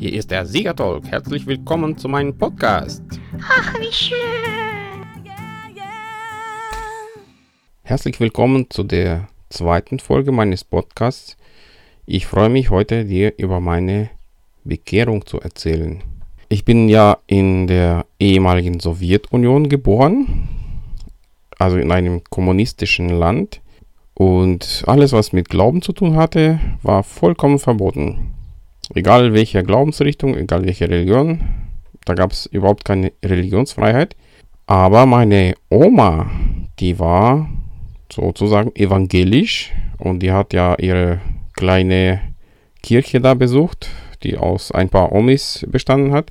Hier ist der Siegertalk. Herzlich willkommen zu meinem Podcast. Ach, wie schön. Herzlich willkommen zu der zweiten Folge meines Podcasts. Ich freue mich heute, dir über meine Bekehrung zu erzählen. Ich bin ja in der ehemaligen Sowjetunion geboren, also in einem kommunistischen Land. Und alles, was mit Glauben zu tun hatte, war vollkommen verboten. Egal welche Glaubensrichtung, egal welche Religion, da gab es überhaupt keine Religionsfreiheit. Aber meine Oma, die war sozusagen evangelisch und die hat ja ihre kleine Kirche da besucht, die aus ein paar Omis bestanden hat.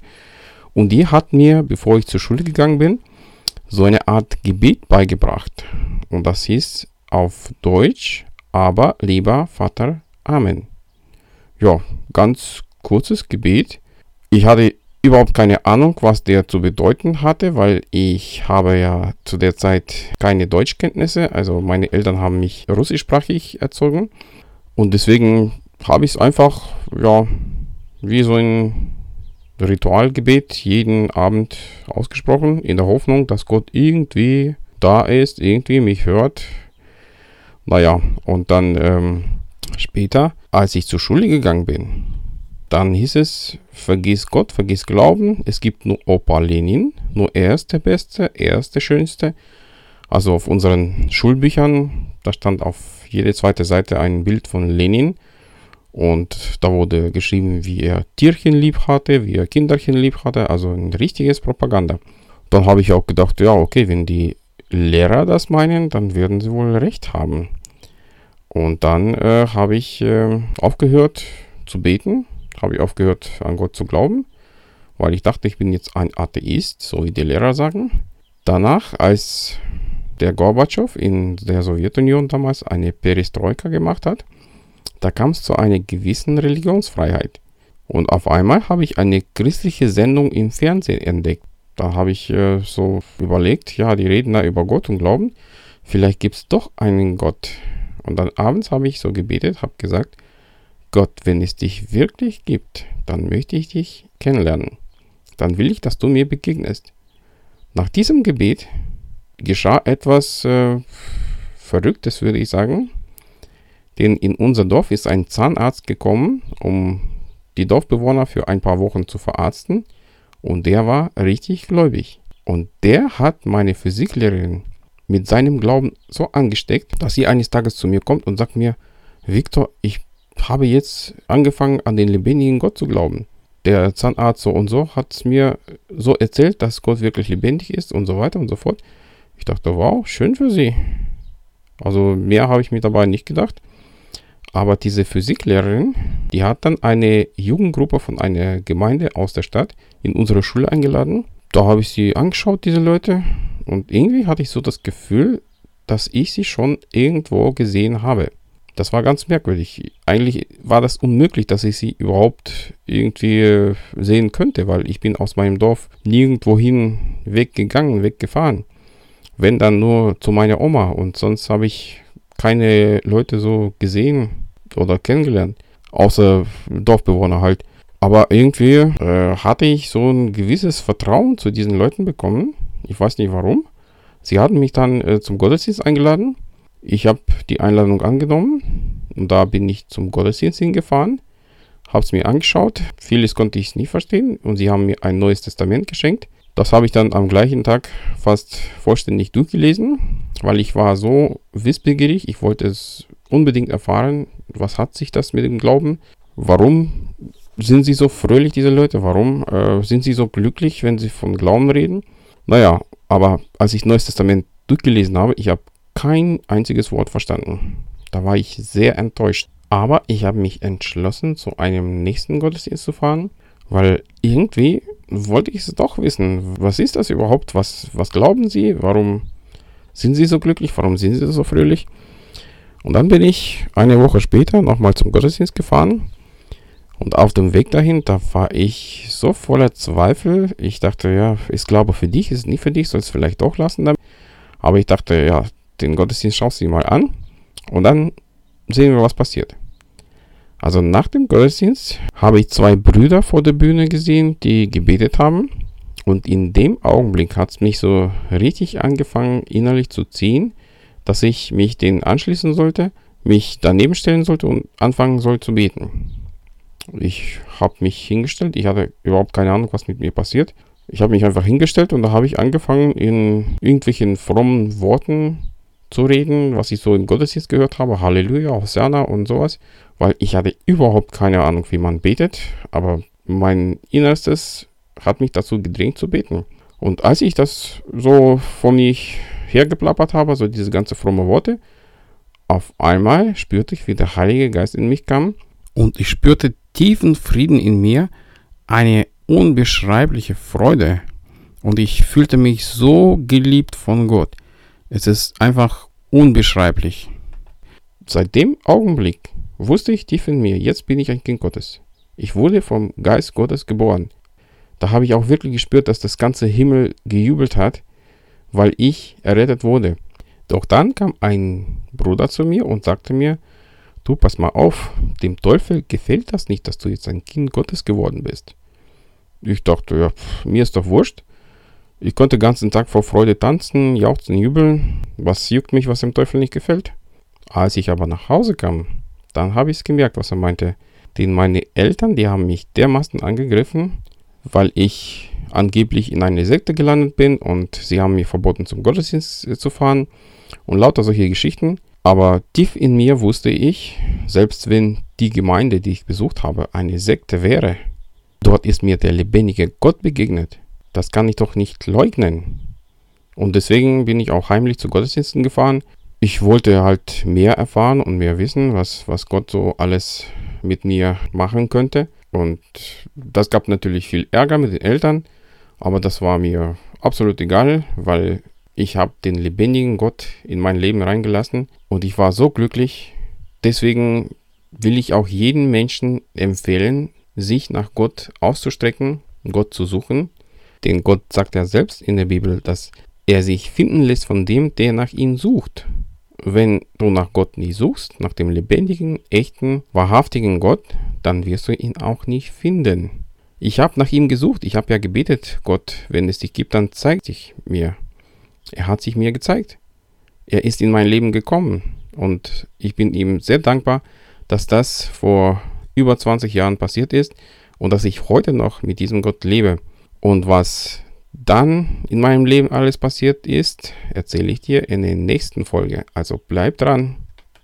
Und die hat mir, bevor ich zur Schule gegangen bin, so eine Art Gebet beigebracht. Und das hieß auf Deutsch, aber lieber Vater, Amen. Ja, ganz kurzes Gebet. Ich hatte überhaupt keine Ahnung, was der zu bedeuten hatte, weil ich habe ja zu der Zeit keine Deutschkenntnisse. Also meine Eltern haben mich russischsprachig erzogen. Und deswegen habe ich es einfach, ja, wie so ein Ritualgebet jeden Abend ausgesprochen, in der Hoffnung, dass Gott irgendwie da ist, irgendwie mich hört. Naja, und dann ähm, später, als ich zur Schule gegangen bin, dann hieß es, vergiss Gott, vergiss Glauben, es gibt nur Opa Lenin, nur er ist der Beste, er ist der Schönste. Also auf unseren Schulbüchern, da stand auf jede zweite Seite ein Bild von Lenin. Und da wurde geschrieben, wie er Tierchen lieb hatte, wie er Kinderchen lieb hatte, also ein richtiges Propaganda. Dann habe ich auch gedacht, ja, okay, wenn die Lehrer das meinen, dann werden sie wohl recht haben. Und dann äh, habe ich äh, aufgehört zu beten, habe ich aufgehört an Gott zu glauben, weil ich dachte, ich bin jetzt ein Atheist, so wie die Lehrer sagen. Danach, als der Gorbatschow in der Sowjetunion damals eine Perestroika gemacht hat, da kam es zu einer gewissen Religionsfreiheit. Und auf einmal habe ich eine christliche Sendung im Fernsehen entdeckt. Da habe ich äh, so überlegt, ja, die reden da über Gott und Glauben. Vielleicht gibt es doch einen Gott. Und dann abends habe ich so gebetet, habe gesagt, Gott, wenn es dich wirklich gibt, dann möchte ich dich kennenlernen. Dann will ich, dass du mir begegnest. Nach diesem Gebet geschah etwas äh, Verrücktes, würde ich sagen. Denn in unser Dorf ist ein Zahnarzt gekommen, um die Dorfbewohner für ein paar Wochen zu verarzten. Und der war richtig gläubig. Und der hat meine Physiklehrerin mit seinem Glauben so angesteckt, dass sie eines Tages zu mir kommt und sagt mir, Victor, ich habe jetzt angefangen an den lebendigen Gott zu glauben. Der Zahnarzt so und so hat es mir so erzählt, dass Gott wirklich lebendig ist und so weiter und so fort. Ich dachte, wow, schön für sie. Also mehr habe ich mir dabei nicht gedacht. Aber diese Physiklehrerin, die hat dann eine Jugendgruppe von einer Gemeinde aus der Stadt in unsere Schule eingeladen. Da habe ich sie angeschaut, diese Leute. Und irgendwie hatte ich so das Gefühl, dass ich sie schon irgendwo gesehen habe. Das war ganz merkwürdig. Eigentlich war das unmöglich, dass ich sie überhaupt irgendwie sehen könnte, weil ich bin aus meinem Dorf nirgendwohin weggegangen, weggefahren. Wenn dann nur zu meiner Oma und sonst habe ich keine Leute so gesehen oder kennengelernt, außer Dorfbewohner halt. Aber irgendwie äh, hatte ich so ein gewisses Vertrauen zu diesen Leuten bekommen. Ich weiß nicht warum. Sie hatten mich dann äh, zum Gottesdienst eingeladen. Ich habe die Einladung angenommen und da bin ich zum Gottesdienst hingefahren, habe es mir angeschaut. Vieles konnte ich nicht verstehen und sie haben mir ein neues Testament geschenkt. Das habe ich dann am gleichen Tag fast vollständig durchgelesen, weil ich war so wissbegierig. Ich wollte es unbedingt erfahren, was hat sich das mit dem Glauben? Warum sind sie so fröhlich, diese Leute? Warum äh, sind sie so glücklich, wenn sie von Glauben reden? Naja, aber als ich Neues Testament durchgelesen habe, ich habe kein einziges Wort verstanden. Da war ich sehr enttäuscht. Aber ich habe mich entschlossen, zu einem nächsten Gottesdienst zu fahren, weil irgendwie wollte ich es doch wissen. Was ist das überhaupt? Was, was glauben Sie? Warum sind Sie so glücklich? Warum sind Sie so fröhlich? Und dann bin ich eine Woche später nochmal zum Gottesdienst gefahren. Und auf dem Weg dahin, da war ich so voller Zweifel. Ich dachte, ja, ich glaube für dich, ist es nicht für dich, soll es vielleicht doch lassen. Aber ich dachte, ja, den Gottesdienst schaust du dir mal an und dann sehen wir, was passiert. Also nach dem Gottesdienst habe ich zwei Brüder vor der Bühne gesehen, die gebetet haben. Und in dem Augenblick hat es mich so richtig angefangen, innerlich zu ziehen, dass ich mich denen anschließen sollte, mich daneben stellen sollte und anfangen soll zu beten. Ich habe mich hingestellt, ich hatte überhaupt keine Ahnung, was mit mir passiert. Ich habe mich einfach hingestellt und da habe ich angefangen, in irgendwelchen frommen Worten zu reden, was ich so im Gottesdienst gehört habe, Halleluja, Hosanna und sowas, weil ich hatte überhaupt keine Ahnung, wie man betet, aber mein Innerstes hat mich dazu gedrängt zu beten. Und als ich das so vor mich hergeplappert habe, so diese ganze fromme Worte, auf einmal spürte ich, wie der Heilige Geist in mich kam. Und ich spürte tiefen Frieden in mir, eine unbeschreibliche Freude und ich fühlte mich so geliebt von Gott. Es ist einfach unbeschreiblich. Seit dem Augenblick wusste ich tief in mir, jetzt bin ich ein Kind Gottes. Ich wurde vom Geist Gottes geboren. Da habe ich auch wirklich gespürt, dass das ganze Himmel gejubelt hat, weil ich errettet wurde. Doch dann kam ein Bruder zu mir und sagte mir, du pass mal auf, dem Teufel gefällt das nicht, dass du jetzt ein Kind Gottes geworden bist. Ich dachte, ja, pff, mir ist doch wurscht. Ich konnte den ganzen Tag vor Freude tanzen, jauchzen, jubeln. Was juckt mich, was dem Teufel nicht gefällt? Als ich aber nach Hause kam, dann habe ich es gemerkt, was er meinte. Denn meine Eltern, die haben mich dermaßen angegriffen, weil ich angeblich in eine Sekte gelandet bin und sie haben mir verboten, zum Gottesdienst äh, zu fahren und lauter solche Geschichten. Aber tief in mir wusste ich, selbst wenn die Gemeinde, die ich besucht habe, eine Sekte wäre, dort ist mir der lebendige Gott begegnet das kann ich doch nicht leugnen. Und deswegen bin ich auch heimlich zu Gottesdiensten gefahren. Ich wollte halt mehr erfahren und mehr wissen, was, was Gott so alles mit mir machen könnte. Und das gab natürlich viel Ärger mit den Eltern, aber das war mir absolut egal, weil ich habe den lebendigen Gott in mein Leben reingelassen und ich war so glücklich. Deswegen will ich auch jedem Menschen empfehlen, sich nach Gott auszustrecken, Gott zu suchen denn Gott sagt ja selbst in der Bibel, dass er sich finden lässt von dem, der nach ihm sucht. Wenn du nach Gott nie suchst, nach dem lebendigen, echten, wahrhaftigen Gott, dann wirst du ihn auch nicht finden. Ich habe nach ihm gesucht, ich habe ja gebetet, Gott, wenn es dich gibt, dann zeig dich mir. Er hat sich mir gezeigt. Er ist in mein Leben gekommen und ich bin ihm sehr dankbar, dass das vor über 20 Jahren passiert ist und dass ich heute noch mit diesem Gott lebe. Und was dann in meinem Leben alles passiert ist, erzähle ich dir in der nächsten Folge. Also bleib dran.